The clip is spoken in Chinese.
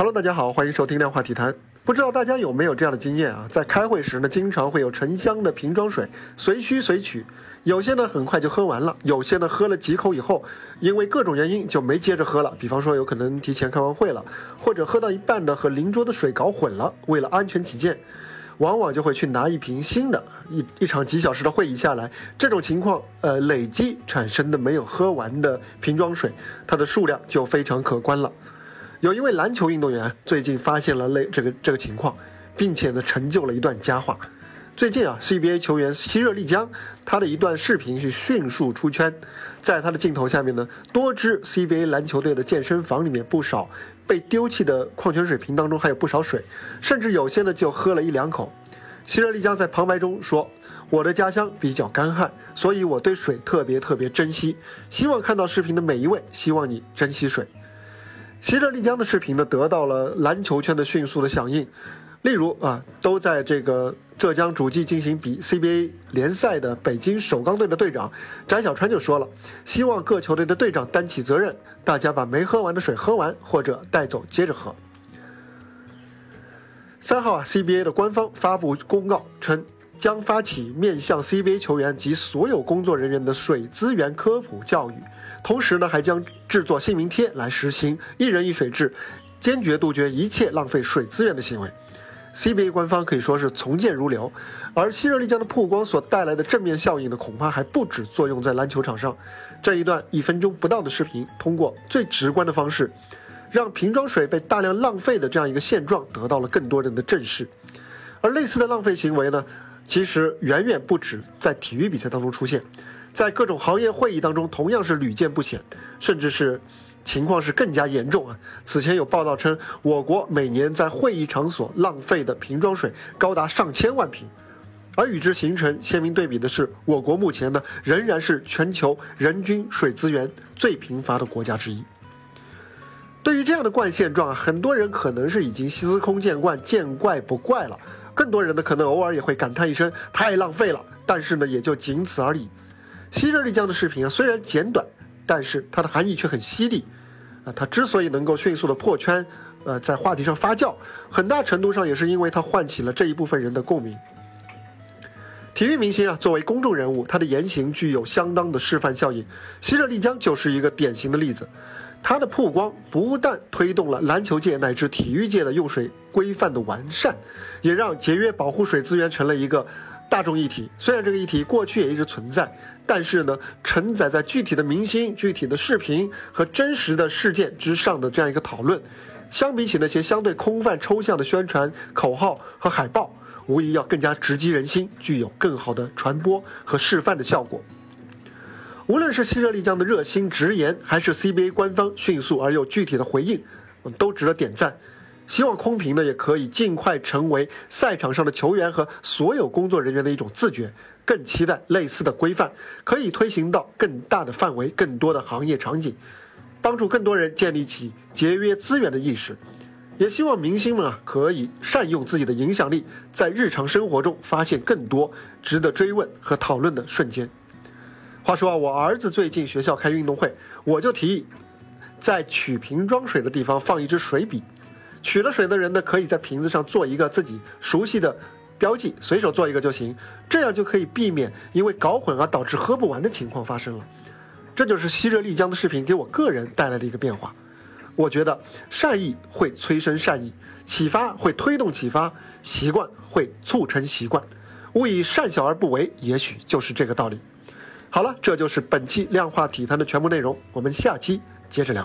Hello，大家好，欢迎收听量化体坛。不知道大家有没有这样的经验啊？在开会时呢，经常会有沉香的瓶装水，随需随取。有些呢很快就喝完了，有些呢喝了几口以后，因为各种原因就没接着喝了。比方说，有可能提前开完会了，或者喝到一半的和邻桌的水搞混了。为了安全起见，往往就会去拿一瓶新的。一一场几小时的会议下来，这种情况，呃，累积产生的没有喝完的瓶装水，它的数量就非常可观了。有一位篮球运动员最近发现了类这个这个情况，并且呢成就了一段佳话。最近啊，CBA 球员希热丽江，他的一段视频是迅速出圈，在他的镜头下面呢，多支 CBA 篮球队的健身房里面不少被丢弃的矿泉水瓶当中还有不少水，甚至有些呢就喝了一两口。希热丽江在旁白中说：“我的家乡比较干旱，所以我对水特别特别珍惜。希望看到视频的每一位，希望你珍惜水。”希热丽江的视频呢，得到了篮球圈的迅速的响应。例如啊，都在这个浙江诸暨进行比 CBA 联赛的北京首钢队的队长翟小川就说了，希望各球队的队长担起责任，大家把没喝完的水喝完，或者带走接着喝。三号啊，CBA 的官方发布公告称，将发起面向 CBA 球员及所有工作人员的水资源科普教育，同时呢，还将制作姓名贴来实行一人一水制，坚决杜绝一切浪费水资源的行为。CBA 官方可以说是从谏如流，而希热力江的曝光所带来的正面效应呢，恐怕还不止作用在篮球场上。这一段一分钟不到的视频，通过最直观的方式，让瓶装水被大量浪费的这样一个现状得到了更多人的正视。而类似的浪费行为呢，其实远远不止在体育比赛当中出现，在各种行业会议当中同样是屡见不鲜，甚至是。情况是更加严重啊！此前有报道称，我国每年在会议场所浪费的瓶装水高达上千万瓶，而与之形成鲜明对比的是，我国目前呢仍然是全球人均水资源最贫乏的国家之一。对于这样的惯现状啊，很多人可能是已经司空见惯、见怪不怪了，更多人呢可能偶尔也会感叹一声“太浪费了”，但是呢也就仅此而已。西热丽江的视频啊，虽然简短。但是它的含义却很犀利，啊，它之所以能够迅速的破圈，呃，在话题上发酵，很大程度上也是因为它唤起了这一部分人的共鸣。体育明星啊，作为公众人物，他的言行具有相当的示范效应。西热丽江就是一个典型的例子，他的曝光不但推动了篮球界乃至体育界的用水规范的完善，也让节约保护水资源成了一个大众议题。虽然这个议题过去也一直存在。但是呢，承载在具体的明星、具体的视频和真实的事件之上的这样一个讨论，相比起那些相对空泛抽象的宣传口号和海报，无疑要更加直击人心，具有更好的传播和示范的效果。无论是希热丽江的热心直言，还是 CBA 官方迅速而又具体的回应，都值得点赞。希望空瓶呢也可以尽快成为赛场上的球员和所有工作人员的一种自觉。更期待类似的规范可以推行到更大的范围、更多的行业场景，帮助更多人建立起节约资源的意识。也希望明星们啊可以善用自己的影响力，在日常生活中发现更多值得追问和讨论的瞬间。话说啊，我儿子最近学校开运动会，我就提议在取瓶装水的地方放一支水笔，取了水的人呢可以在瓶子上做一个自己熟悉的。标记随手做一个就行，这样就可以避免因为搞混而导致喝不完的情况发生了。这就是希热丽江的视频给我个人带来的一个变化。我觉得善意会催生善意，启发会推动启发，习惯会促成习惯。勿以善小而不为，也许就是这个道理。好了，这就是本期量化体坛的全部内容，我们下期接着聊。